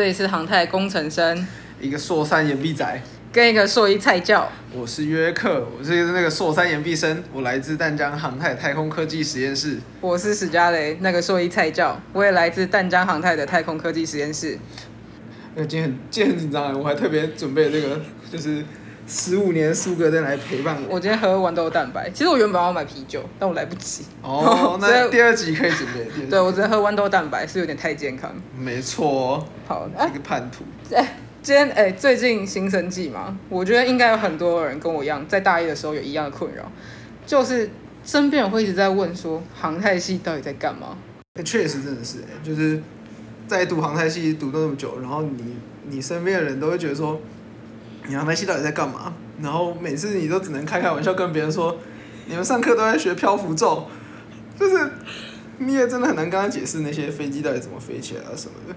这里是航太工程生，一个硕三岩壁仔，跟一个硕一菜教。我是约克，我是那个硕三延毕生，我来自淡江航太太空科技实验室。我是史嘉雷，那个硕一菜教，我也来自淡江航太的太空科技实验室。那今天很今天很紧张，我还特别准备那个就是。十五年苏格登来陪伴我。我今天喝豌豆蛋白，其实我原本要买啤酒，但我来不及。哦，那第二集可以准备。对，我只能喝豌豆蛋白，是有点太健康。没错。好，一个叛徒。哎、欸，今天哎、欸，最近新生季嘛，我觉得应该有很多人跟我一样，在大一的时候有一样的困扰，就是身边人会一直在问说，航太系到底在干嘛？确实真的是哎，就是在读航太系读那么久，然后你你身边的人都会觉得说。你航太系到底在干嘛？然后每次你都只能开开玩笑跟别人说，你们上课都在学漂浮咒，就是你也真的很难跟他解释那些飞机到底怎么飞起来啊什么的。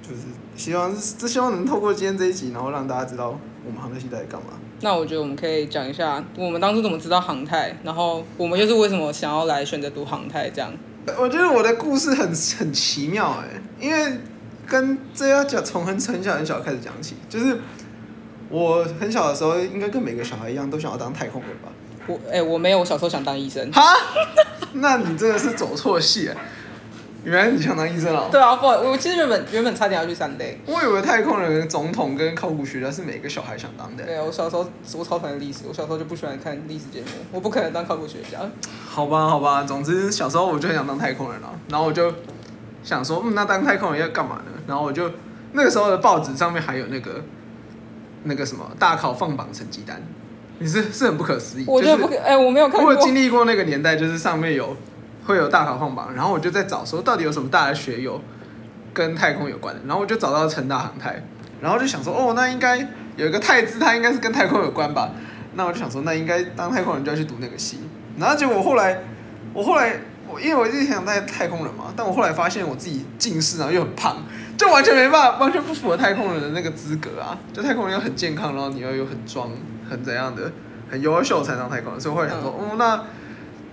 就是希望这希望能透过今天这一集，然后让大家知道我们航太系到底干嘛。那我觉得我们可以讲一下我们当初怎么知道航太，然后我们又是为什么想要来选择读航太这样。我觉得我的故事很很奇妙哎，因为跟这要讲从很很小很小开始讲起，就是。我很小的时候，应该跟每个小孩一样，都想要当太空人吧。我哎、欸，我没有，我小时候想当医生。哈？那你真的是走错戏了。原来你想当医生啊？对啊，不，我其实原本原本差点要去三 D。我以为太空人、总统跟考古学家是每个小孩想当的。对啊，我小时候我超讨厌历史，我小时候就不喜欢看历史节目，我不可能当考古学家。好吧，好吧，总之小时候我就很想当太空人了，然后我就想说，嗯，那当太空人要干嘛呢？然后我就那个时候的报纸上面还有那个。那个什么大考放榜成绩单，你是是很不可思议。我觉得不可，哎、就是欸，我没有看过。我有经历过那个年代，就是上面有会有大考放榜，然后我就在找说到底有什么大的学有跟太空有关的，然后我就找到成大航太，然后就想说哦，那应该有一个太字，它应该是跟太空有关吧？那我就想说，那应该当太空人就要去读那个系。然后结果我后来，我后来我因为我一直想当太空人嘛，但我后来发现我自己近视，然后又很胖。就完全没办法，完全不符合太空人的那个资格啊！就太空人要很健康，然后你要有很壮、很怎样的、很优秀才当太空人。所以我会想说，哦，那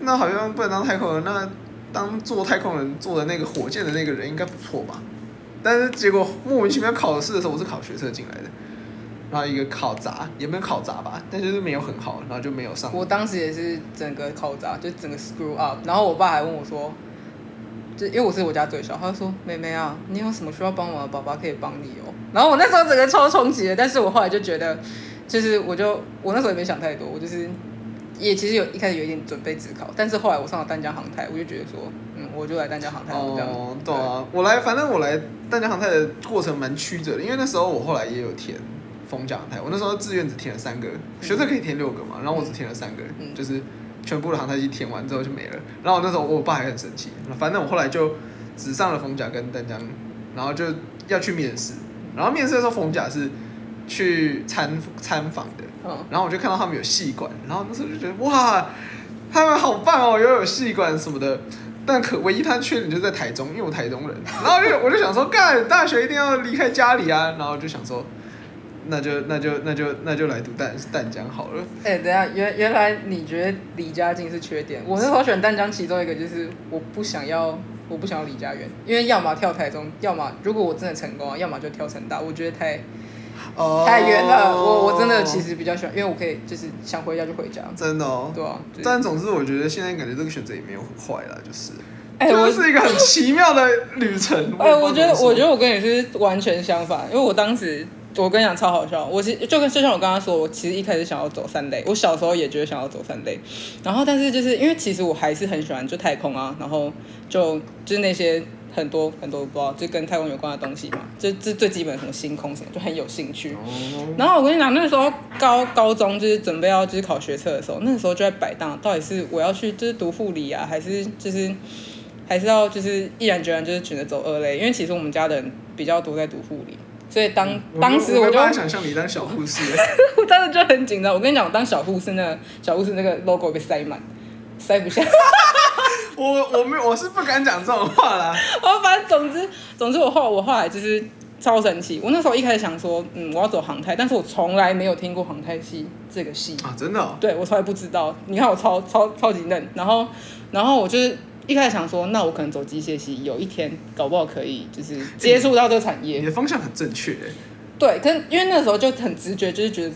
那好像不能当太空人，那当做太空人做的那个火箭的那个人应该不错吧？但是结果莫名其妙考试的时候，我是考学测进来的，然后一个考砸，也没有考砸吧，但就是没有很好，然后就没有上。我当时也是整个考砸，就整个 screw up。然后我爸还问我说。就因为我是我家最小，他就说：“妹妹啊，你有什么需要帮忙的，爸爸可以帮你哦。”然后我那时候整个超冲击的，但是我后来就觉得，就是我就我那时候也没想太多，我就是也其实有一开始有一点准备自考，但是后来我上了淡江航太，我就觉得说，嗯，我就来淡江航太这样。哦，对啊，我来，反正我来淡江航太的过程蛮曲折的，因为那时候我后来也有填逢甲航太，我那时候志愿只填了三个，学测可以填六个嘛，然后我只填了三个，嗯、就是。全部的航太机填完之后就没了，然后那时候我爸还很生气，反正我后来就只上了逢甲跟丹江，然后就要去面试，然后面试的时候逢甲是去参参访的，然后我就看到他们有戏馆，然后那时候就觉得哇，他们好棒哦，又有戏馆什么的，但可唯一他缺点就是在台中，因为我台中人，然后就我就想说，干大学一定要离开家里啊，然后就想说。那就那就那就那就来读淡淡江好了。哎、欸，等下，原原来你觉得离家近是缺点？我是好选淡江，其中一个就是我不想要，我不想要离家远，因为要么跳台中，要么如果我真的成功，要么就跳成大，我觉得太，oh, 太远了。我我真的其实比较喜欢，因为我可以就是想回家就回家。真的哦。对啊。就是、但总之，我觉得现在感觉这个选择也没有很坏啦，就是。哎、欸，我是一个很奇妙的旅程。哎、欸，我觉得我觉得我跟你是完全相反，因为我当时。我跟你讲超好笑，我其实就跟就像我刚刚说，我其实一开始想要走三类，我小时候也觉得想要走三类，然后但是就是因为其实我还是很喜欢就太空啊，然后就就是那些很多很多不知道就跟太空有关的东西嘛，就这最基本什么星空什么就很有兴趣。然后我跟你讲，那个时候高高中就是准备要就是考学测的时候，那个时候就在摆荡，到底是我要去就是读护理啊，还是就是还是要就是毅然决然就是选择走二类，因为其实我们家的人比较多在读护理。所以当、嗯、当时我就我想象你当小护士，我当时就很紧张。我跟你讲，我当小护士，那个小护士那个 logo 被塞满，塞不下。我我没有，我是不敢讲这种话啦。我 反正总之总之我后我后来就是超神奇。我那时候一开始想说，嗯，我要走航太，但是我从来没有听过航太系这个系啊，真的、哦？对，我从来不知道。你看我超超超级嫩，然后然后我就是。一一开始想说，那我可能走机械系，有一天搞不好可以就是接触到这个产业。你的方向很正确哎。对，可是因为那个时候就很直觉，就是觉得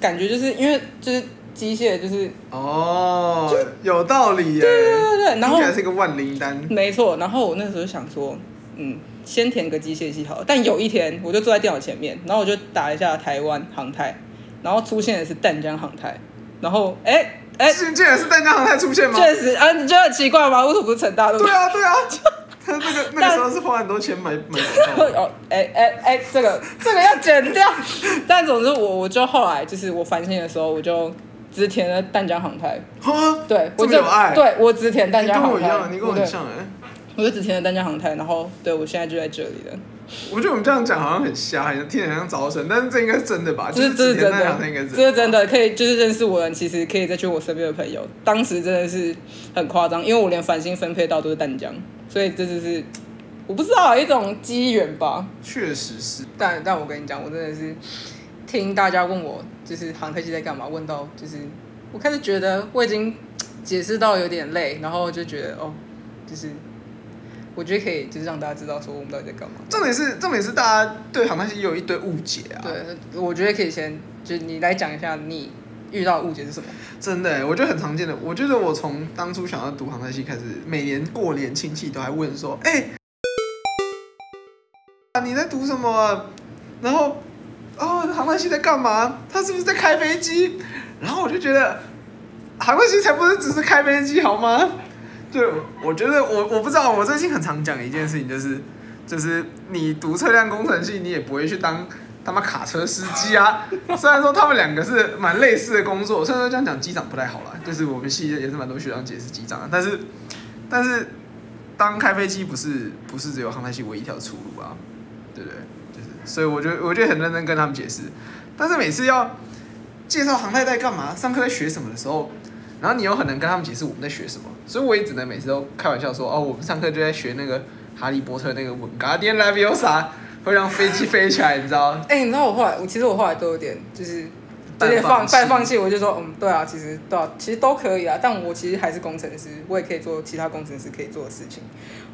感觉就是因为就是机械就是哦，有道理耶。对对对对，然后还是一个万灵丹。没错，然后我那时候想说，嗯，先填个机械系好了。但有一天，我就坐在电脑前面，然后我就打一下台湾航太，然后出现的是淡江航太，然后哎。哎，竟然是淡江航太出现吗？确实啊，你觉得很奇怪吗？为什么不是成大？对啊，对啊，他那个那个时候是花很多钱买买 哦，哎哎哎，这个这个要剪掉。但总之我，我我就后来就是我反省的时候，我就只填了淡江航太。对，我就对我只填淡江航太。你跟我很像哎。我就只填了淡江航太，然后对我现在就在这里了。我觉得我们这样讲好像很瞎，很听起来像招生，但是这应该是真的吧？这是这是真的，这是真的，可以就是认识我的人，其实可以再去我身边的朋友。当时真的是很夸张，因为我连繁星分配到都是淡江，所以这就是我不知道一种机缘吧。确实是，但但我跟你讲，我真的是听大家问我就是航太系在干嘛，问到就是我开始觉得我已经解释到有点累，然后就觉得哦，就是。我觉得可以，就是让大家知道说我们到底在干嘛。重点是，重点是大家对航太系有一堆误解啊。对，我觉得可以先，就你来讲一下你遇到误解是什么。真的，我觉得很常见的。我觉得我从当初想要读航太系开始，每年过年亲戚都还问说：“哎、欸，啊，你在读什么、啊？然后，哦，航太系在干嘛？他是不是在开飞机？”然后我就觉得，航太系才不是只是开飞机好吗？对，我觉得我我不知道，我最近很常讲一件事情，就是就是你读车辆工程系，你也不会去当他妈卡车司机啊。虽然说他们两个是蛮类似的工作，虽然说这样讲机长不太好啦，就是我们系也是蛮多学长姐是机长，但是但是当开飞机不是不是只有航太系唯一一条出路啊，对不对？就是所以我就我就很认真跟他们解释，但是每次要介绍航太在干嘛、上课在学什么的时候。然后你又很能跟他们解释我们在学什么，所以我也只能每次都开玩笑说，哦，我们上课就在学那个哈利波特那个 Wingardium Leviosa，会让飞机飞起来，你知道？哎、欸，你知道我后来，我其实我后来都有点就是有点放半放弃，我就说，嗯，对啊，其实对啊，其实都可以啊，但我其实还是工程师，我也可以做其他工程师可以做的事情。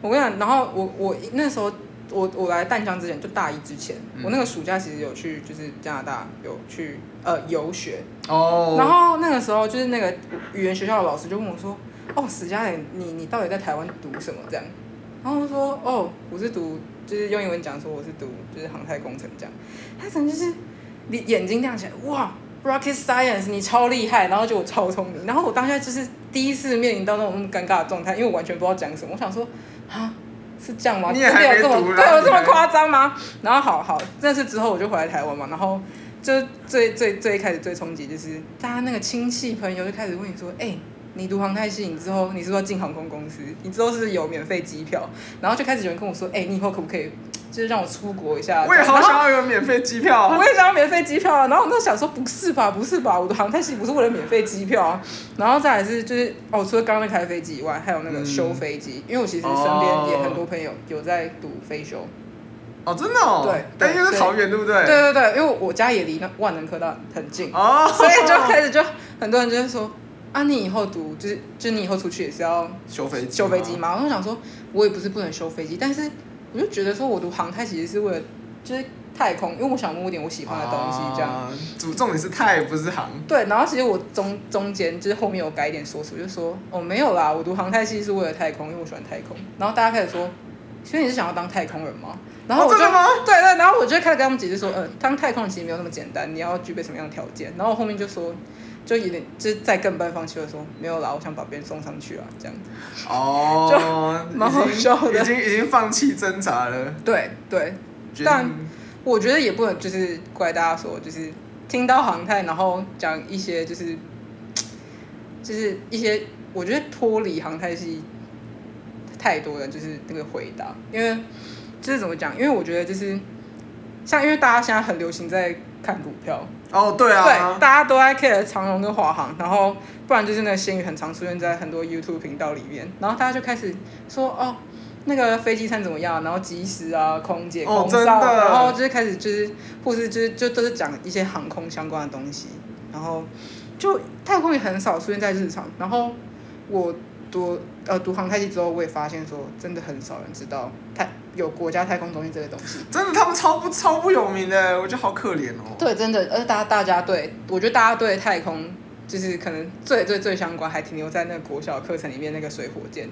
我跟你讲，然后我我那时候。我我来淡江之前，就大一之前，嗯、我那个暑假其实有去，就是加拿大有去呃游学。哦。然后那个时候，就是那个语言学校的老师就问我说：“哦，史嘉蕾，你你到底在台湾读什么？”这样。然后我说：“哦，我是读，就是用英文讲说我是读就是航太工程这样。”他整就是你眼睛亮起来，哇，Rocket Science，你超厉害，然后就我超聪明。然后我当下就是第一次面临到那种那么尴尬的状态，因为我完全不知道讲什么。我想说啊。是这样吗？你也还没有这么对我这么夸张吗？然后好好，那次之后我就回来台湾嘛，然后就最最最一开始最冲击就是大家那个亲戚朋友就开始问你说，哎、欸，你读航太系，你之后你是不是要进航空公司？你之后是不是有免费机票？然后就开始有人跟我说，哎、欸，你以后可不可以？就是让我出国一下，我也好想要有免费机票，我也想要免费机票啊。然后我那想说，不是吧，不是吧，我的航太系不是为了免费机票啊。然后再来是就是哦，除了刚刚那开飞机以外，还有那个修飞机，因为我其实身边也很多朋友有在读飞修。哦，真的哦。对，但因为桃园对不对？对对对，因为我家也离那万能科大很近，哦，所以就开始就很多人就会说啊，你以后读就是就你以后出去也是要修飞机修飞机嘛。我就想说，我也不是不能修飞机，但是。我就觉得说，我读航太其实是为了就是太空，因为我想摸点我喜欢的东西，这样。主重点是太不是航。对，然后其实我中中间就是后面有改一点说辞，就说哦没有啦，我读航太系是为了太空，因为我喜欢太空。然后大家开始说，所以你是想要当太空人吗？然后我就对对，然后我就开始跟他们解释说，嗯、呃，当太空人其实没有那么简单，你要具备什么样的条件？然后我后面就说。就有点，就是在更半放弃的说没有啦，我想把别人送上去啊，这样子。哦，就 蛮好笑的，已经已经放弃挣扎了。对对，但我觉得也不能就是怪大家说，就是听到航太，然后讲一些就是就是一些我觉得脱离航太系太多的就是那个回答，因为就是怎么讲？因为我觉得就是像因为大家现在很流行在看股票。哦，oh, 对啊，对，大家都爱 care 长荣跟华航，然后不然就是那个新宇很常出现在很多 YouTube 频道里面，然后大家就开始说哦，那个飞机餐怎么样？然后机师啊、空姐、空少，oh, 然后就是开始就是或是就是就都是讲一些航空相关的东西，然后就太空也很少出现在日常，然后我读呃读航太系之后，我也发现说，真的很少人知道太有国家太空中心这个东西。真的，他们超不超不有名的，我觉得好可怜哦。对，真的，而大家大家对，我觉得大家对太空就是可能最最最相关，还停留在那个国小课程里面那个水火箭。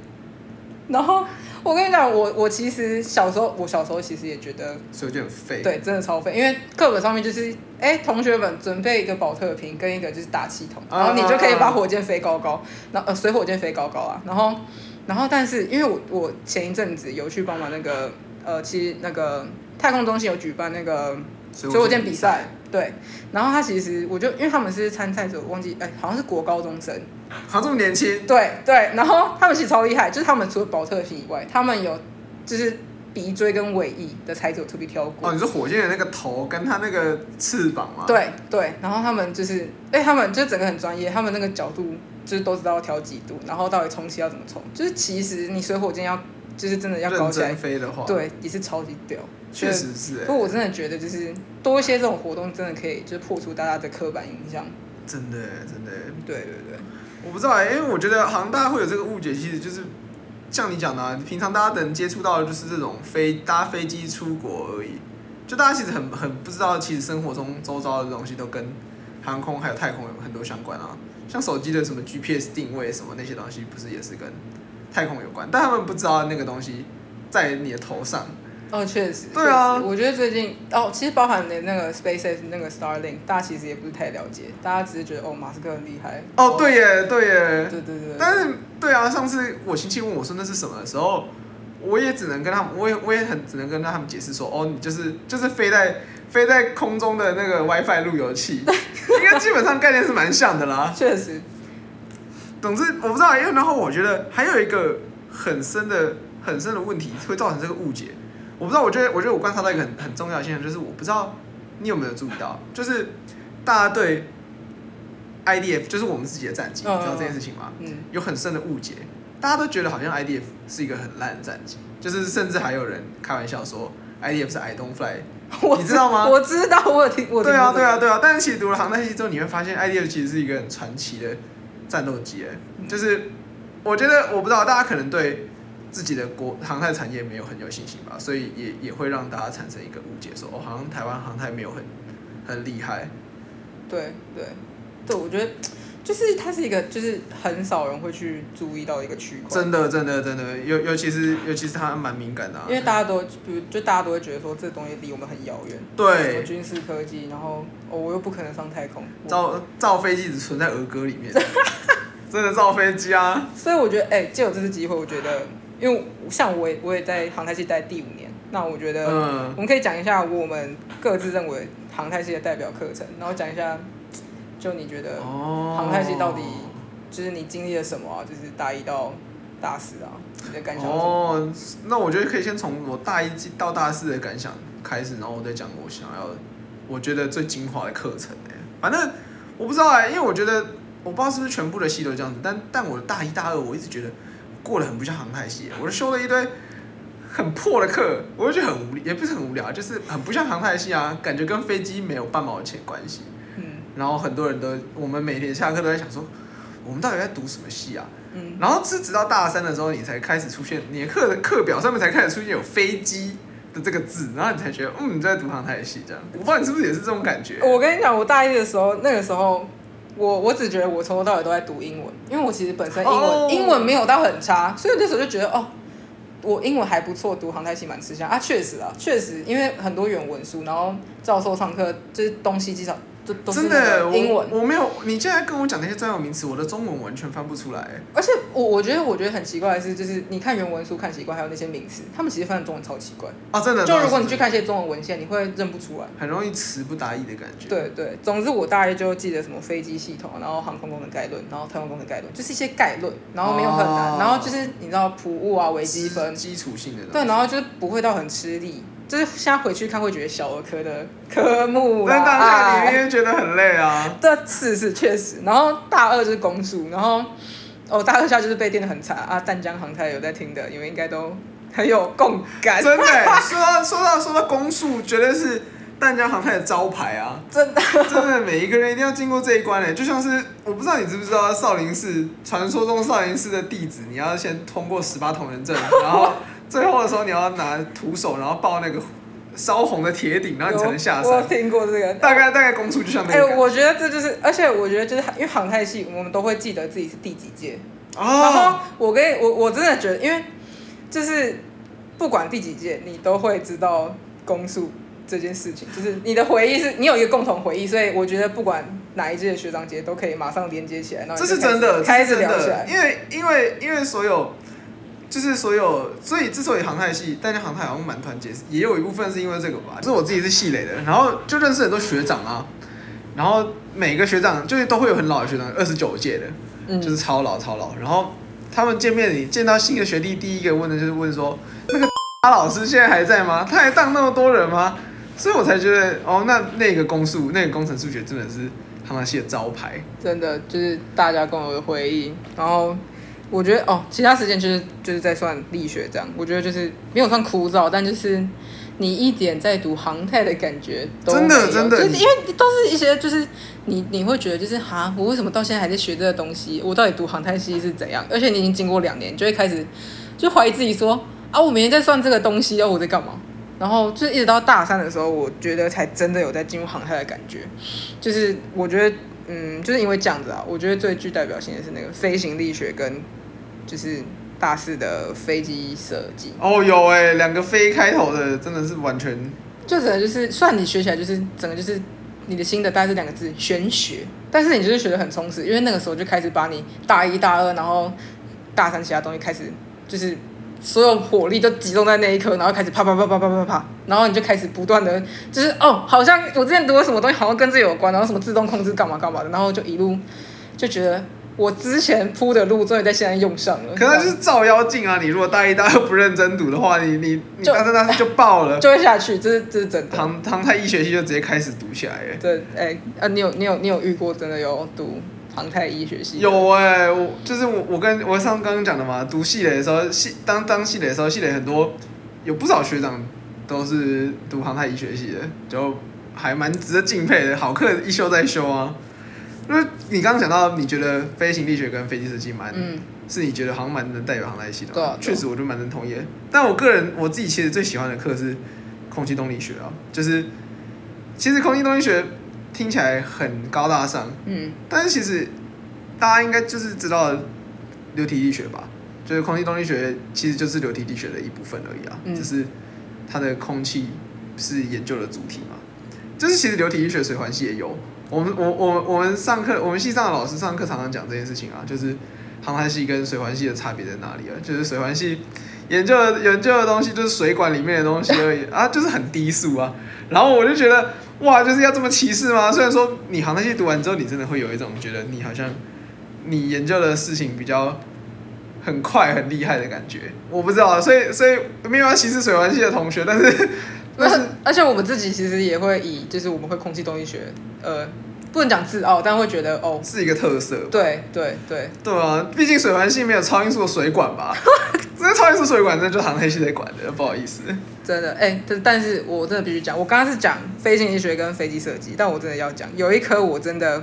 然后我跟你讲，我我其实小时候，我小时候其实也觉得水箭很废，对，真的超废。因为课本上面就是，哎，同学们准备一个保特瓶跟一个就是打气筒，然后你就可以把火箭飞高高，然后呃水火箭飞高高啊。然后然后但是因为我我前一阵子有去帮忙那个呃，其实那个太空中心有举办那个水火箭比赛，对。然后他其实我就因为他们是参赛者，我忘记哎，好像是国高中生。他这么年轻，对对，然后他们其实超厉害，就是他们除了保特瓶以外，他们有就是鼻锥跟尾翼的材质有特别挑过。哦，你说火箭的那个头跟它那个翅膀吗？对对，然后他们就是，哎，他们就整个很专业，他们那个角度就是都知道要调几度，然后到底充气要怎么充，就是其实你水火箭要就是真的要高起来飞的话，对，也是超级屌，确实是。不过我真的觉得就是多一些这种活动，真的可以就是破除大家的刻板印象。真的真的，对对对。我不知道哎、欸，因为我觉得好像大家会有这个误解，其实就是像你讲的、啊，平常大家能接触到的就是这种飞搭飞机出国而已，就大家其实很很不知道，其实生活中周遭的东西都跟航空还有太空有很多相关啊，像手机的什么 GPS 定位什么那些东西，不是也是跟太空有关？但他们不知道那个东西在你的头上。哦，确实。对啊，我觉得最近哦，其实包含的那个 SpaceX 那个 Starlink，大家其实也不是太了解，大家只是觉得哦，马斯克很厉害。哦，对耶，对耶。对对对。但是，对啊，上次我亲戚问我说那是什么的时候，我也只能跟他们，我也我也很只能跟他们解释说，哦，你就是就是飞在飞在空中的那个 WiFi 路由器，应该基本上概念是蛮像的啦。确实。总之，我不知道，因为然后我觉得还有一个很深的很深的问题会造成这个误解。我不知道，我觉得，我觉得我观察到一个很很重要的现象，就是我不知道你有没有注意到，就是大家对 IDF，就是我们自己的战机，你知道这件事情吗？嗯。有很深的误解，大家都觉得好像 IDF 是一个很烂的战机，就是甚至还有人开玩笑说 IDF 是 I don't fly，你知道吗？我知道，我有听，我听。对啊，对啊，对啊。但是其实读了航太系之后，你会发现 IDF 其实是一个很传奇的战斗机，哎，就是我觉得我不知道大家可能对。自己的国航太产业没有很有信心吧，所以也也会让大家产生一个误解，说哦，好像台湾航太没有很很厉害。对对对，我觉得就是它是一个，就是很少人会去注意到一个区块。真的真的真的，尤尤其是尤其是它蛮敏感的，啊，因为大家都比如就大家都会觉得说这东西离我们很遥远。对。军事科技，然后哦，我又不可能上太空。造造飞机只存在儿歌里面。真的造飞机啊！所以我觉得，哎，借有这次机会，我觉得。因为像我也我也在航太系待第五年，那我觉得嗯我们可以讲一下我们各自认为航太系的代表课程，然后讲一下，就你觉得航太系到底就是你经历了什么啊？就是大一到大四啊，你的感想？哦，那我觉得可以先从我大一到大四的感想开始，然后我再讲我想要我觉得最精华的课程。反正我不知道哎，因为我觉得我不知道是不是全部的系都这样子，但但我大一大二我一直觉得。过得很不像航太系，我就修了一堆很破的课，我就觉得很无聊，也不是很无聊，就是很不像航太系啊，感觉跟飞机没有半毛钱关系。嗯，然后很多人都，我们每天下课都在想说，我们到底在读什么系啊？嗯，然后是直到大三的时候，你才开始出现，你的课的课表上面才开始出现有飞机的这个字，然后你才觉得，嗯，你在读航太系这样。我不知道你是不是也是这种感觉？我跟你讲，我大一的时候，那个时候。我我只觉得我从头到尾都在读英文，因为我其实本身英文、oh. 英文没有到很差，所以那时候就觉得哦，我英文还不错，读航太系蛮吃香啊。确实啊，确实，因为很多原文书，然后教授上课就是东西真的，英文我，我没有。你现在跟我讲那些专有名词，我的中文完全翻不出来。而且我我觉得我觉得很奇怪的是，就是你看原文书看习惯，还有那些名词，他们其实翻的中文超奇怪啊！真的，就如果你去看一些中文文献，你会认不出来，很容易词不达意的感觉。对对，总之我大概就记得什么飞机系统，然后航空功能概论，然后太空功能概论，就是一些概论，然后没有很难，哦、然后就是你知道普物啊、微积分，基础性的。对，然后就是不会到很吃力。就是现在回去看会觉得小儿科的科目啊，但当下你会觉得很累啊。对，是是确实。然后大二就是公数，然后哦大二下就是被电的很惨啊。淡江航太有在听的，你们应该都很有共感。真的，说到说到说到公数，绝对是淡江航太的招牌啊，真的，真的每一个人一定要经过这一关嘞，就像是我不知道你知不知道少林寺传说中少林寺的弟子，你要先通过十八铜人阵，然后最后的时候你要拿徒手，然后抱那个烧红的铁鼎，然后你才能下山。我听过这个，大概大概攻速就像那个。哎、欸，我觉得这就是，而且我觉得就是因为航太系，我们都会记得自己是第几届。哦。然后我跟我我真的觉得，因为就是不管第几届，你都会知道攻速。这件事情就是你的回忆是，你有一个共同回忆，所以我觉得不管哪一届的学长姐都可以马上连接起来。这是真的，开始聊起来。因为因为因为所有就是所有，所以之所以航太系，大家航太好像蛮团结，也有一部分是因为这个吧。就是我自己是系垒的，然后就认识很多学长啊，然后每个学长就是都会有很老的学长，二十九届的，嗯，就是超老超老。然后他们见面，你见到新的学弟，第一个问的就是问说，那个 老师现在还在吗？他还当那么多人吗？所以我才觉得哦，那那个公数，那个工程数学真的是航太系的招牌，真的就是大家共有的回忆。然后我觉得哦，其他时间就是就是在算力学这样，我觉得就是没有算枯燥，但就是你一点在读航太的感觉真的真的，就是因为都是一些就是你你会觉得就是哈，我为什么到现在还在学这个东西？我到底读航太系是怎样？而且你已经经过两年，就会开始就怀疑自己说啊，我每天在算这个东西哦，我在干嘛？然后就一直到大三的时候，我觉得才真的有在进入航太的感觉。就是我觉得，嗯，就是因为这样子啊，我觉得最具代表性的是那个飞行力学跟就是大四的飞机设计。哦，有哎，两个飞开头的真的是完全，就整个就是，算你学起来就是整个就是你的心的大概是两个字玄学，但是你就是学得很充实，因为那个时候就开始把你大一大二，然后大三其他东西开始就是。所有火力都集中在那一刻，然后开始啪啪啪啪啪啪啪，然后你就开始不断的，就是哦，好像我之前读的什么东西，好像跟这有关，然后什么自动控制干嘛干嘛的，然后就一路就觉得我之前铺的路终于在现在用上了。可能就是照妖镜啊！你如果大一、大二不认真读的话，你你你大三、大四就爆了，就会下去。这是这是真的。唐唐太一学期就直接开始读起来耶。对，哎、欸，啊，你有你有你有遇过真的有读？航太医学系有哎、欸，我就是我，我跟我上刚刚讲的嘛，读系垒的时候，系当当系垒的时候，系垒很多，有不少学长都是读航太医学系的，就还蛮值得敬佩的，好课一修再修啊。因为你刚刚讲到，你觉得飞行力学跟飞机设计蛮，嗯，是你觉得好像蛮能代表航太系的，对、啊，确实我就蛮能同意。但我个人我自己其实最喜欢的课是空气动力学啊，就是其实空气动力学。听起来很高大上，嗯，但是其实大家应该就是知道流体力学吧，就是空气动力学其实就是流体力学的一部分而已啊，嗯，只是它的空气是研究的主体嘛，就是其实流体力学水环系也有，我们我我我们上课我们系上的老师上课常常讲这件事情啊，就是航海系跟水环系的差别在哪里啊？就是水环系研究的研究的东西就是水管里面的东西而已。啊，就是很低速啊，然后我就觉得。哇，就是要这么歧视吗？虽然说你航那些读完之后，你真的会有一种觉得你好像你研究的事情比较很快很厉害的感觉。我不知道，所以所以没有要歧视水环系的同学，但是但是而且我们自己其实也会以就是我们会空气动力学，呃，不能讲自傲，但会觉得哦是一个特色。对对对对啊，毕竟水环系没有超音速的水管吧？这超音速水管，那就航太系在管的，不好意思。真的，哎、欸，但但是我真的必须讲，我刚刚是讲飞行力学跟飞机设计，但我真的要讲，有一科我真的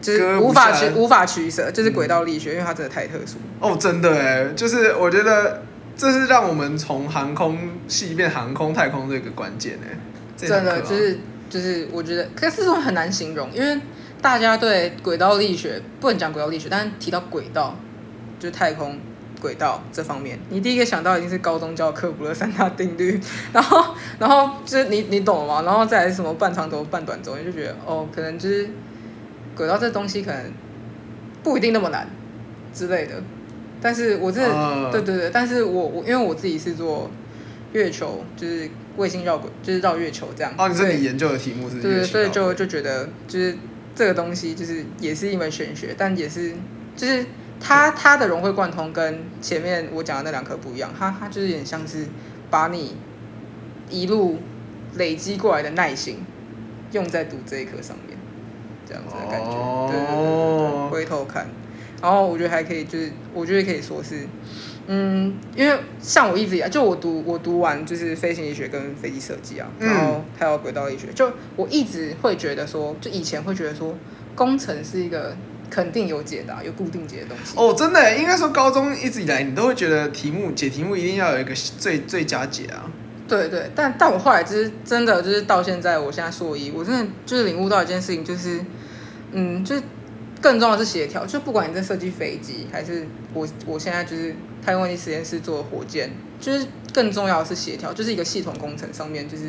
就是无法取无法取舍，就是轨道力学，嗯，因为它真的太特殊。哦，真的哎，就是我觉得这是让我们从航空系变航空太空这个关键哎，真的就是就是我觉得，可是这种很难形容，因为大家对轨道力学不能讲轨道力学，但是提到轨道就是太空。轨道这方面，你第一个想到一定是高中教科普的三大定律，然后，然后就是你你懂了吗？然后再来什么半长轴、半短轴，你就觉得哦，可能就是轨道这东西可能不一定那么难之类的。但是我这、uh... 对对对，但是我我因为我自己是做月球，就是卫星绕轨，就是绕月球这样。哦、oh，你说你研究的题目是？对对，所以就就觉得就是这个东西就是也是一门玄学，但也是就是。它它的融会贯通跟前面我讲的那两科不一样，它它就是有点像是把你一路累积过来的耐心用在读这一科上面，这样子的感觉。对对对对，回头看，然后我觉得还可以，就是我觉得可以说是，嗯，因为像我一直以来，就我读我读完就是飞行力学跟飞机设计啊，然后还有轨道力学，就我一直会觉得说，就以前会觉得说，工程是一个肯定有解答、有固定解的东西。哦，真的，应该说高中一直以来，你都会觉得题目解题目一定要有一个最最佳解啊。对对，但但我后来就是真的就是到现在，我现在硕一，我真的就是领悟到一件事情，就是嗯，就是更重要的是协调，就不管你在设计飞机，还是我我现在就是。太空问题实验室做火箭，就是更重要的是协调，就是一个系统工程上面，就是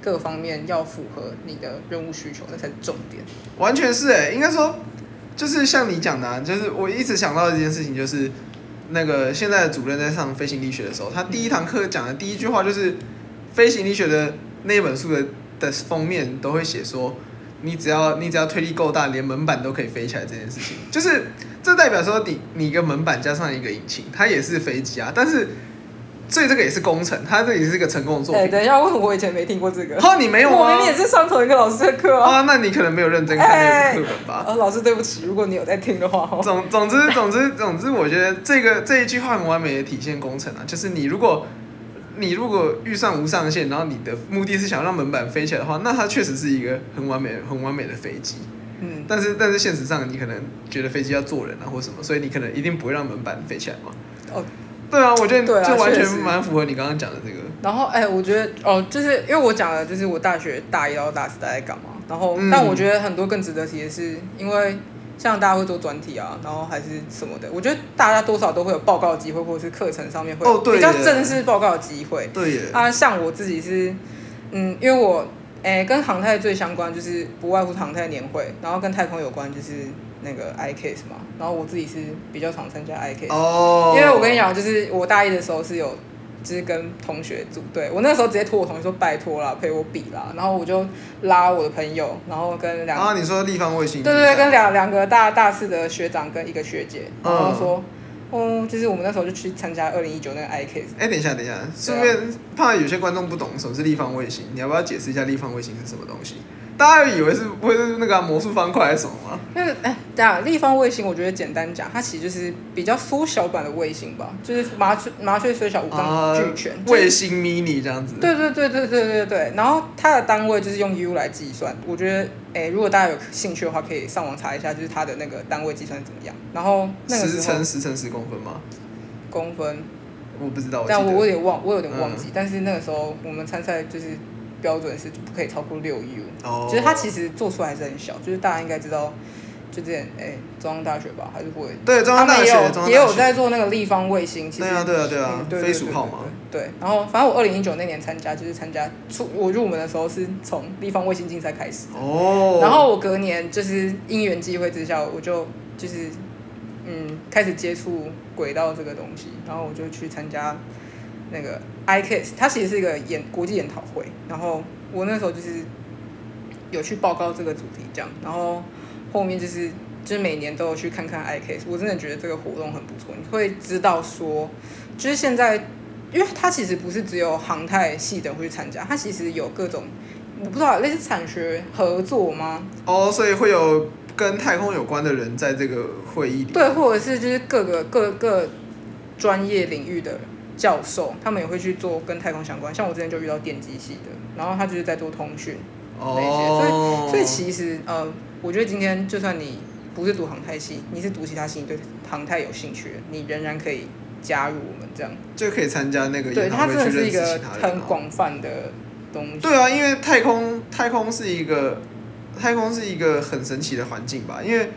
各方面要符合你的任务需求，那才是重点。完全是哎，应该说，就是像你讲的啊，就是我一直想到的一件事情，就是那个现在的主任在上飞行力学的时候，他第一堂课讲的第一句话就是，飞行力学的那本书的的封面都会写说，你只要你只要推力够大，连门板都可以飞起来这件事情，就是。这代表说你你一个门板加上一个引擎，它也是飞机啊。但是，所以这个也是工程，它这也是一个成功的作品。哎，等一下，问我以前没听过这个？哦，你没有吗？我明明也是上同一个老师的课啊。啊，那你可能没有认真看那个课本吧？呃，老师对不起，如果你有在听的话。总总之总之总之，我觉得这个这一句话很完美的体现工程啊，就是你如果你如果预算无上限，然后你的目的是想让门板飞起来的话，那它确实是一个很完美很完美的飞机。嗯，但是但是现实上，你可能觉得飞机要坐人啊，或什么，所以你可能一定不会让门板飞起来嘛。哦，对啊，我觉得就完全蛮符合你刚刚讲的这个。然后，哎、欸，我觉得哦，就是因为我讲的就是我大学大一到大四在干嘛。然后，嗯、但我觉得很多更值得提的是，因为像大家会做专题啊，然后还是什么的，我觉得大家多少都会有报告机会，或者是课程上面会比较正式报告的机会。对耶。啊，像我自己是，嗯，因为我。哎、欸，跟航太最相关就是不外乎航太年会，然后跟太空有关就是那个 ICAS 嘛，然后我自己是比较常参加 ICAS，哦，因为我跟你讲，就是我大一的时候是有，就是跟同学组队，我那时候直接托我同学说拜托啦，陪我比啦，然后我就拉我的朋友，然后跟两个，啊，你说立方卫星，对对对，跟两两个大大四的学长跟一个学姐，然后说。嗯哦，就是我们那时候就去参加二零一九那个 ICAS。哎，等一下，等一下，顺便怕有些观众不懂什么是立方卫星，你要不要解释一下立方卫星是什么东西？大家以为是不会是那个魔术方块还是什么吗？因为哎，对啊立方卫星，我觉得简单讲，它其实就是比较缩小版的卫星吧，就是麻雀麻雀虽小五脏俱全，卫、呃、星 mini 这样子。对对对对对对对，然后它的单位就是用 U 来计算。我觉得哎，如果大家有兴趣的话，可以上网查一下，就是它的那个单位计算怎么样。然后那个十乘十乘十公分吗？公分，我不知道，但我我有点忘，我有点忘记。嗯、但是那个时候我们参赛就是。标准是不可以超过六 U，哦，就是它其实做出来还是很小，就是大家应该知道，就之前哎，中央大学吧，还是会。对中央大学也有也有在做那个立方卫星，其实对啊对啊对啊，飞鼠号嘛，对。然后反正我二零一九那年参加，就是参加出我入门的时候是从立方卫星竞赛开始，哦，然后我隔年就是因缘际会之下，我就就是嗯开始接触轨道这个东西，然后我就去参加。那个 ICAS 它其实是一个研国际研讨会，然后我那时候就是有去报告这个主题这样，然后后面就是就是每年都有去看看 ICAS，我真的觉得这个活动很不错，你会知道说，就是现在，因为它其实不是只有航太系的人会去参加，它其实有各种我不知道类似产学合作吗？哦，所以会有跟太空有关的人在这个会议里，对，或者是就是各个各个专业领域的人。教授他们也会去做跟太空相关，像我之前就遇到电机系的，然后他就是在做通讯那些，oh. 所以所以其实呃，我觉得今天就算你不是读航太系，你是读其他系，你对航太有兴趣，你仍然可以加入我们这样，就可以参加那个对，它真的是一个很广泛的东西。对啊，因为太空太空是一个太空是一个很神奇的环境吧，因为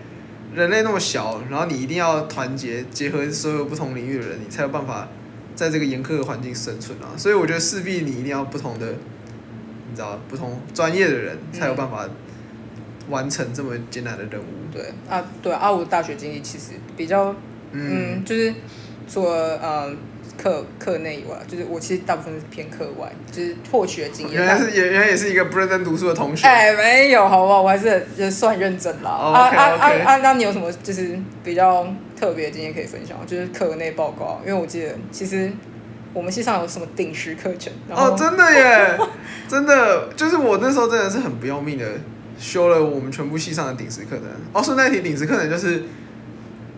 人类那么小，然后你一定要团结结合所有不同领域的人，你才有办法。在这个严苛的环境生存啊，所以我觉得势必你一定要不同的，你知道，不同专业的人才有办法完成这么艰难的任务。嗯、对啊，对啊，我大学经历其实比较，嗯，嗯就是除了嗯课课内以外，就是我其实大部分是偏课外，就是获取的经验。原来是也原来也是一个不认真读书的同学。哎，没有，好不好？我还是也算认真啦。Oh, okay, 啊.啊啊啊！那你有什么就是比较？特别经验可以分享，就是课内报告。因为我记得，其实我们系上有什么顶时课程。哦，真的耶，真的，就是我那时候真的是很不要命的修了我们全部系上的顶时课程。哦，顺带提顶时课程就是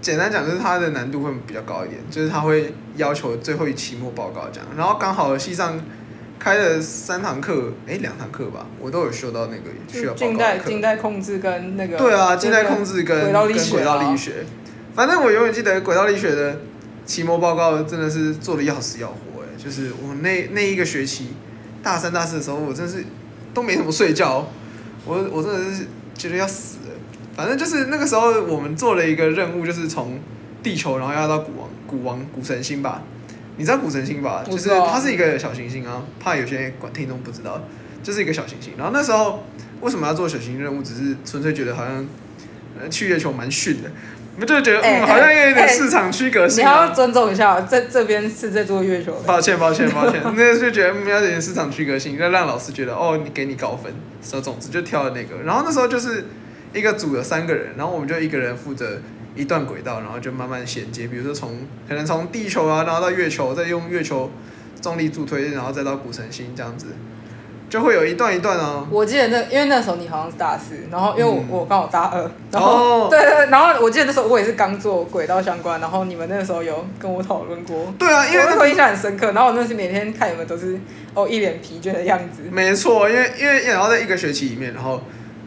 简单讲就是它的难度会比较高一点，就是它会要求最后一期末报告这样。然后刚好系上开了三堂课，哎，两堂课吧，我都有修到那个需要报告的课。静态静态控制跟那个。对啊，近代控制跟轨道力学、啊、跟轨道力学。反正我永远记得轨道力学的期末报告真的是做的要死要活哎，就是我那那一个学期大三大四的时候，我真是都没怎么睡觉，我我真的是觉得要死了。反正就是那个时候我们做了一个任务，就是从地球然后要到古王古王古神星吧，你知道古神星吧？就是它是一个小行星啊，怕有些观听众不知道，就是一个小行星。然后那时候为什么要做小行星任务？只是纯粹觉得好像呃去月球蛮逊的。我就觉得，欸、嗯，好像有点市场区隔性。你要尊重一下，这这边是在做月球的。抱歉，抱歉，抱歉。那就觉得嗯，要有点市场区隔性，要让老师觉得哦，你给你高分。所以总之就挑了那个。然后那时候就是一个组有三个人，然后我们就一个人负责一段轨道，然后就慢慢衔接。比如说从可能从地球啊，然后到月球，再用月球重力助推，然后再到古神星这样子。就会有一段一段哦。我记得那，因为那时候你好像是大四，然后因为我、嗯、我刚好大二，然后、哦、对对，然后我记得那时候我也是刚做轨道相关，然后你们那个时候有跟我讨论过。对啊，因为那时候印象很深刻，然后我那时每天看你们都是哦一脸疲倦的样子。没错，因为因为然后在一个学期里面，然后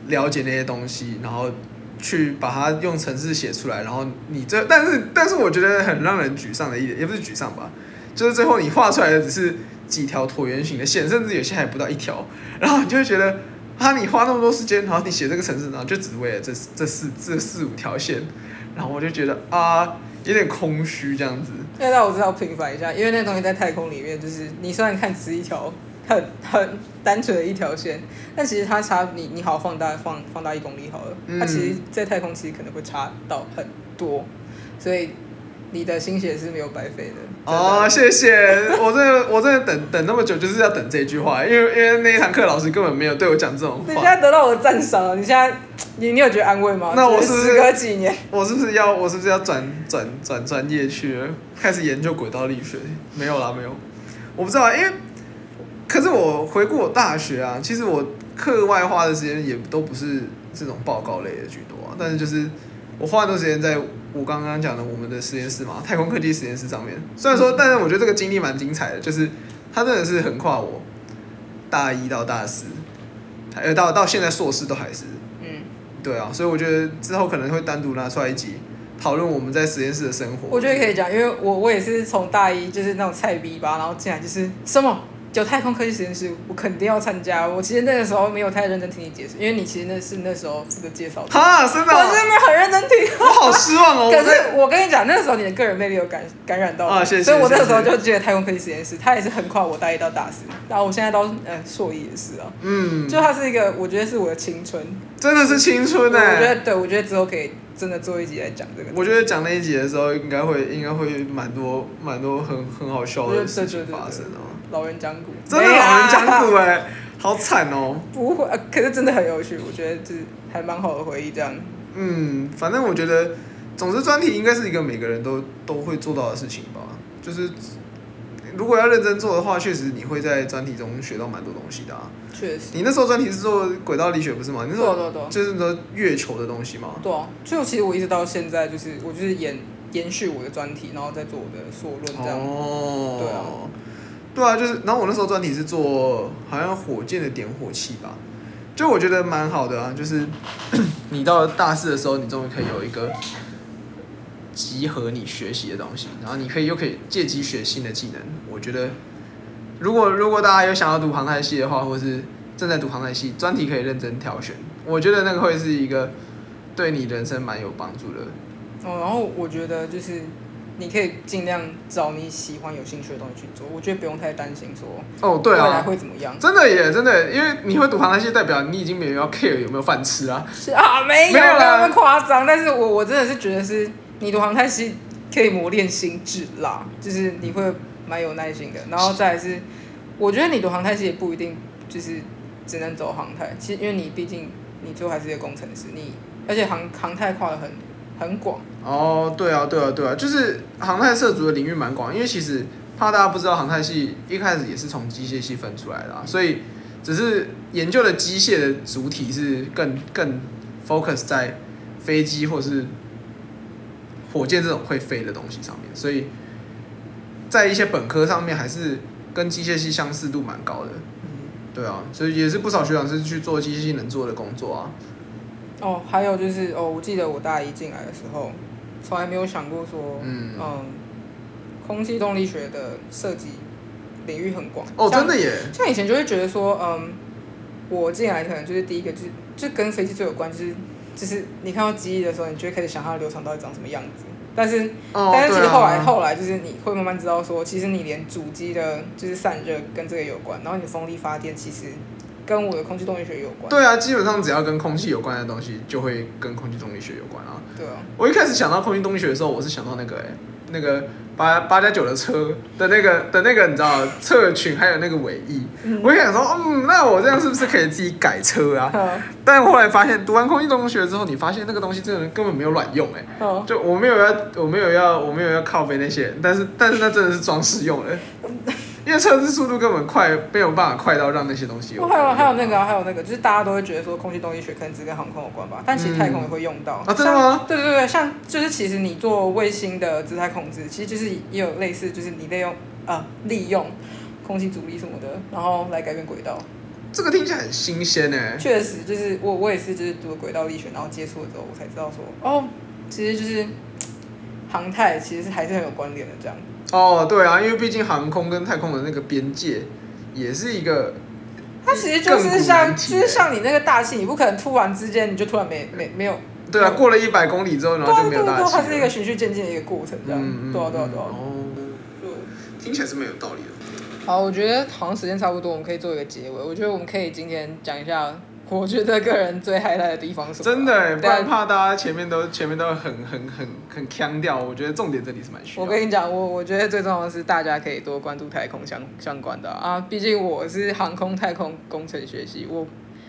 了解那些东西，然后去把它用程式写出来，然后你这但是但是我觉得很让人沮丧的一点，也不是沮丧吧，就是最后你画出来的只是。几条椭圆形的线，甚至有些还不到一条，然后你就会觉得，啊，你花那么多时间，然后你写这个程式，然后就只为了这这四这四五条线，然后我就觉得啊，有点空虚这样子。现在我知道平反一下，因为那东西在太空里面，就是你虽然看只是一条很很单纯的一条线，但其实它差你你好放大放放大一公里好了，它其实，在太空其实可能会差到很多，所以。你的心血是没有白费的哦，谢谢，我真的我真的等等那么久就是要等这句话，因为因为那一堂课老师根本没有对我讲这种话。你现在得到我的赞赏了，你现在你你有觉得安慰吗？那我是不是时隔几年？我是不是要我是不是要转转转专业去了，开始研究轨道力学？没有啦，没有，我不知道，因为可是我回顾我大学啊，其实我课外花的时间也都不是这种报告类的居多啊，但是就是我花很多时间在。我刚刚讲的我们的实验室嘛，太空科技实验室上面，虽然说，但是我觉得这个经历蛮精彩的，就是他真的是横跨我大一到大四，呃，到到现在硕士都还是，嗯，对啊，所以我觉得之后可能会单独拿出来一集讨论我们在实验室的生活。我觉得可以讲，因为我我也是从大一就是那种菜逼吧，然后进来就是什么。就太空科技实验室，我肯定要参加。我其实那个时候没有太认真听你解释，因为你其实那是那时候负责介绍。哈，真的、哦，我真的很认真听。我好失望哦。可是我跟你讲，那个时候你的个人魅力有感感染到我，啊、谢谢，所以我那个时候就觉得太空科技实验室，它也是横跨我大一到大四，然后我现在到呃硕一也是啊。嗯。就它是一个，我觉得是我的青春。真的是青春哎、欸！我觉得对，我觉得之后可以真的做一集来讲这个。我觉得讲那一集的时候，应该会应该会蛮多蛮多很很好笑的事情发生哦。老人讲古，真的老人讲古哎，好惨哦！不会，啊可是真的很有趣，我觉得这还蛮好的回忆这样。嗯，反正我觉得，总之专题应该是一个每个人都都会做到的事情吧。就是如果要认真做的话，确实你会在专题中学到蛮多东西的啊。确实。你那时候专题是做轨道力学不是吗？你那时候就是说月球的东西吗？对啊，就其实我一直到现在就是我就是延延续我的专题，然后再做我的硕论这样。哦。对啊。对啊，就是，然后我那时候专题是做好像火箭的点火器吧，就我觉得蛮好的啊，就是 你到了大四的时候，你终于可以有一个集合你学习的东西，然后你可以又可以借机学新的技能。我觉得，如果如果大家有想要读航太系的话，或是正在读航太系，专题可以认真挑选，我觉得那个会是一个对你人生蛮有帮助的。哦，然后我觉得就是。你可以尽量找你喜欢、有兴趣的东西去做。我觉得不用太担心说哦，对啊，未来会怎么样？真的耶，真的，因为你会读航太系，代表你已经没有要 care 有没有饭吃啊。是啊，没有，没有那么夸张。但是我我真的是觉得是，你读航太系可以磨练心智啦，就是你会蛮有耐心的。然后再来是，我觉得你读航太系也不一定就是只能走航太，其实因为你毕竟你最后还是一个工程师，你而且航航太跨的很。很广哦，对啊，对啊，对啊，就是航太涉足的领域蛮广，因为其实怕大家不知道，航太系一开始也是从机械系分出来的啊，所以只是研究的机械的主体是更更 focus 在飞机或是火箭这种会飞的东西上面，所以在一些本科上面还是跟机械系相似度蛮高的。对啊，所以也是不少学长是去做机械系能做的工作啊。哦，还有就是哦，我记得我大一进来的时候，从来没有想过说，嗯，嗯空气动力学的设计领域很广。哦，真的耶！像以前就会觉得说，嗯，我进来可能就是第一个，就是就跟飞机最有关，就是就是你看到机翼的时候，你就会开始想它的流场到底长什么样子。但是，哦、但是其实后来、啊、后来就是你会慢慢知道说，其实你连主机的就是散热跟这个有关，然后你风力发电其实跟我的空气动力学有关。对啊，基本上只要跟空气有关的东西，就会跟空气动力学有关啊。对啊。我一开始想到空气动力学的时候，我是想到那个哎、欸，那个。八八加九的车的那个的那个你知道侧裙还有那个尾翼，嗯、我就想说，嗯，那我这样是不是可以自己改车啊？嗯、但后来发现读完空气动力学之后，你发现那个东西真的根本没有卵用哎、欸，嗯、就我没有要我没有要我没有要靠背那些，但是但是那真的是装饰用的。因为车子速度根本快，没有办法快到让那些东西有。还有还有那个、啊、还有那个，就是大家都会觉得说空气动力学可能只跟航空有关吧，但其实太空也会用到。嗯、啊，真的吗？对对对，像就是其实你做卫星的姿态控制，其实就是也有类似，就是你利用啊利用空气阻力什么的，然后来改变轨道。这个听起来很新鲜呢。确实，就是我我也是就是读了轨道力学，然后接触了之后，我才知道说哦，其实就是航太其实是还是很有关联的这样。哦，对啊，因为毕竟航空跟太空的那个边界也是一个，它其实就是像，就是像你那个大气，你不可能突然之间你就突然没没没有。对啊，过了一百公里之后，然后就没有大气。它是一个循序渐进的一个过程，这样。嗯对啊，对啊，对啊。哦，对，听起来是没有道理的。好，我觉得好像时间差不多，我们可以做一个结尾。我觉得我们可以今天讲一下。我觉得个人最 highlight 的地方是？真的，不然怕大家前面都前面都很很很很腔调。我觉得重点这里是蛮需要。我跟你讲，我我觉得最重要的是大家可以多关注太空相相关的啊，毕竟我是航空太空工程学习，我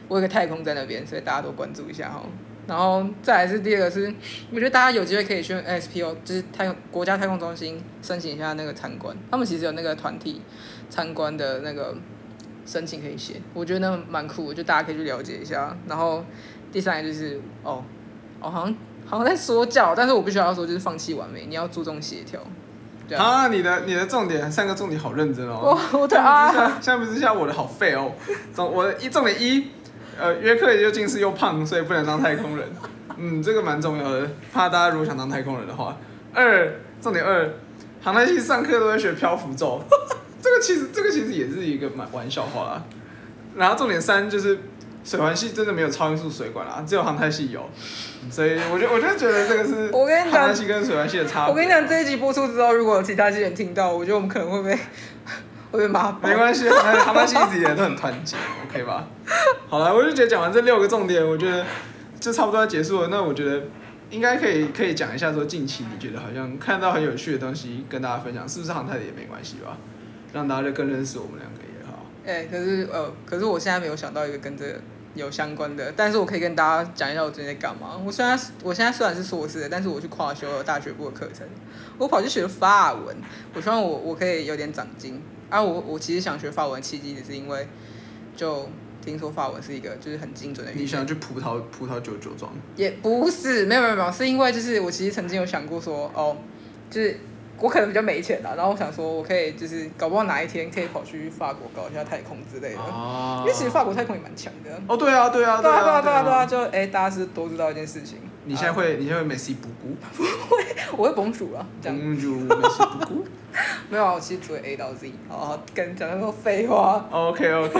我有个太空在那边，所以大家多关注一下哈。然后再来是第二个是，我觉得大家有机会可以去 NSPO，就是太空国家太空中心申请一下那个参观，他们其实有那个团体参观的那个。申请可以写，我觉得那蛮酷，就大家可以去了解一下。然后第三个就是，哦，哦，好像好像在说教，但是我必须要说，就是放弃完美，你要注重协调。啊，你的你的重点三个重点好认真哦。我我的啊，相比之下我的好废哦。重我的一重点一，呃，约克也就近视又胖，所以不能当太空人。嗯，这个蛮重要的，怕大家如果想当太空人的话。二，重点二，航太系上课都在学漂浮咒。这个其实，这个其实也是一个蛮玩笑话啦。然后重点三就是水环系真的没有超音速水管啦，只有航太系有。所以我就我就觉得这个是我跟你讲，航太系跟水环系的差别。我跟你讲，这一集播出之后，如果有其他系人听到，我觉得我们可能会被 会被骂。没关系，航太航太系一直以来都很团结，OK 吧？好了，我就觉得讲完这六个重点，我觉得就差不多要结束了。那我觉得应该可以可以讲一下说，近期你觉得好像看到很有趣的东西跟大家分享，是不是航太的也没关系吧？让大家就更认识我们两个也好。哎、欸，可是呃，可是我现在没有想到一个跟这个有相关的，但是我可以跟大家讲一下我最近在干嘛。我虽然我现在虽然是硕士，但是我去跨修了大学部的课程，我跑去学了法文。我希望我我可以有点长进。啊，我我其实想学法文契机，只是因为就听说法文是一个就是很精准的语言。你想去葡萄葡萄酒酒庄？也不是，没有没有没有，是因为就是我其实曾经有想过说，哦，就是。我可能比较没钱啦，然后我想说，我可以就是搞不好哪一天可以跑去法国搞一下太空之类的，因为其实法国太空也蛮强的。哦，对啊，对啊，对啊，对啊，对啊，对啊，就哎，大家是都知道一件事情。你现在会，你现在会美西布谷？不会，我会公主啊。公主美西布谷？没有啊，我其实只会 A 到 Z。好好跟你讲那么多废话。OK，OK，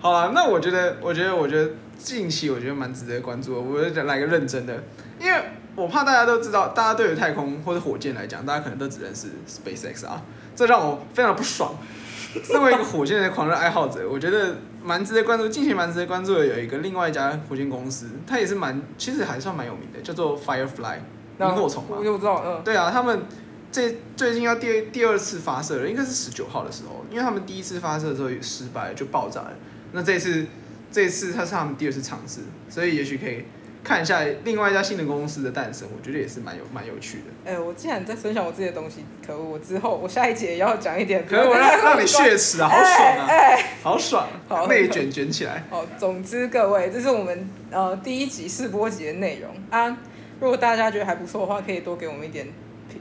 好了，那我觉得，我觉得，我觉得近期我觉得蛮值得关注的。我就来个认真的，因为。我怕大家都知道，大家对于太空或者火箭来讲，大家可能都只认识 SpaceX 啊，这让我非常不爽。身为一个火箭的狂热爱好者，我觉得蛮值得关注。近期蛮值得关注的有一个另外一家火箭公司，它也是蛮，其实还算蛮有名的，叫做 Firefly 萤火虫嘛。我就知道，嗯。对啊，他们这最近要第第二次发射了，应该是十九号的时候，因为他们第一次发射的时候也失败就爆炸了。那这次这次它是他们第二次尝试，所以也许可以。看一下另外一家新的公司的诞生，我觉得也是蛮有蛮有趣的。哎、欸，我既然在分享我自己的东西，可恶！我之后我下一节也要讲一点。可是我让让你血耻啊，好爽啊！哎、欸，好爽，好内卷卷起来。好，总之各位，这是我们呃第一集试播集的内容啊。如果大家觉得还不错的话，可以多给我们一点。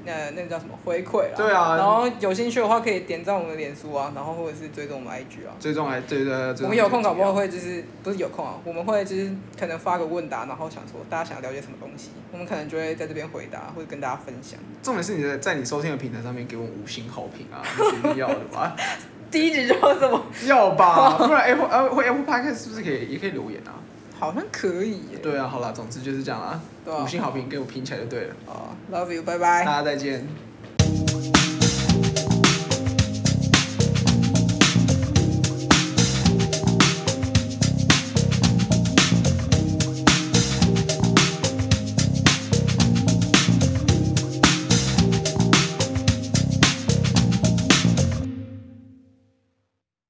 呃，那个叫什么回馈啊？对啊。然后有兴趣的话，可以点赞我们的脸书啊，然后或者是追踪我们 IG 啊。追踪还对对对。我们有空搞不好会就是不是有空啊，我们会就是可能发个问答，然后想说大家想了解什么东西，我们可能就会在这边回答或者跟大家分享。重点是你在在你收听的平台上面给我们五星好评啊，是一定要的吧？第一集就要这么？要吧，不然 Apple 呃会 Apple Podcast 是不是可以也可以留言啊？好像可以。对啊，好啦，总之就是这样啦。对啊。五星好评给我评起来就对了。哦，Love you，拜拜。大家再见。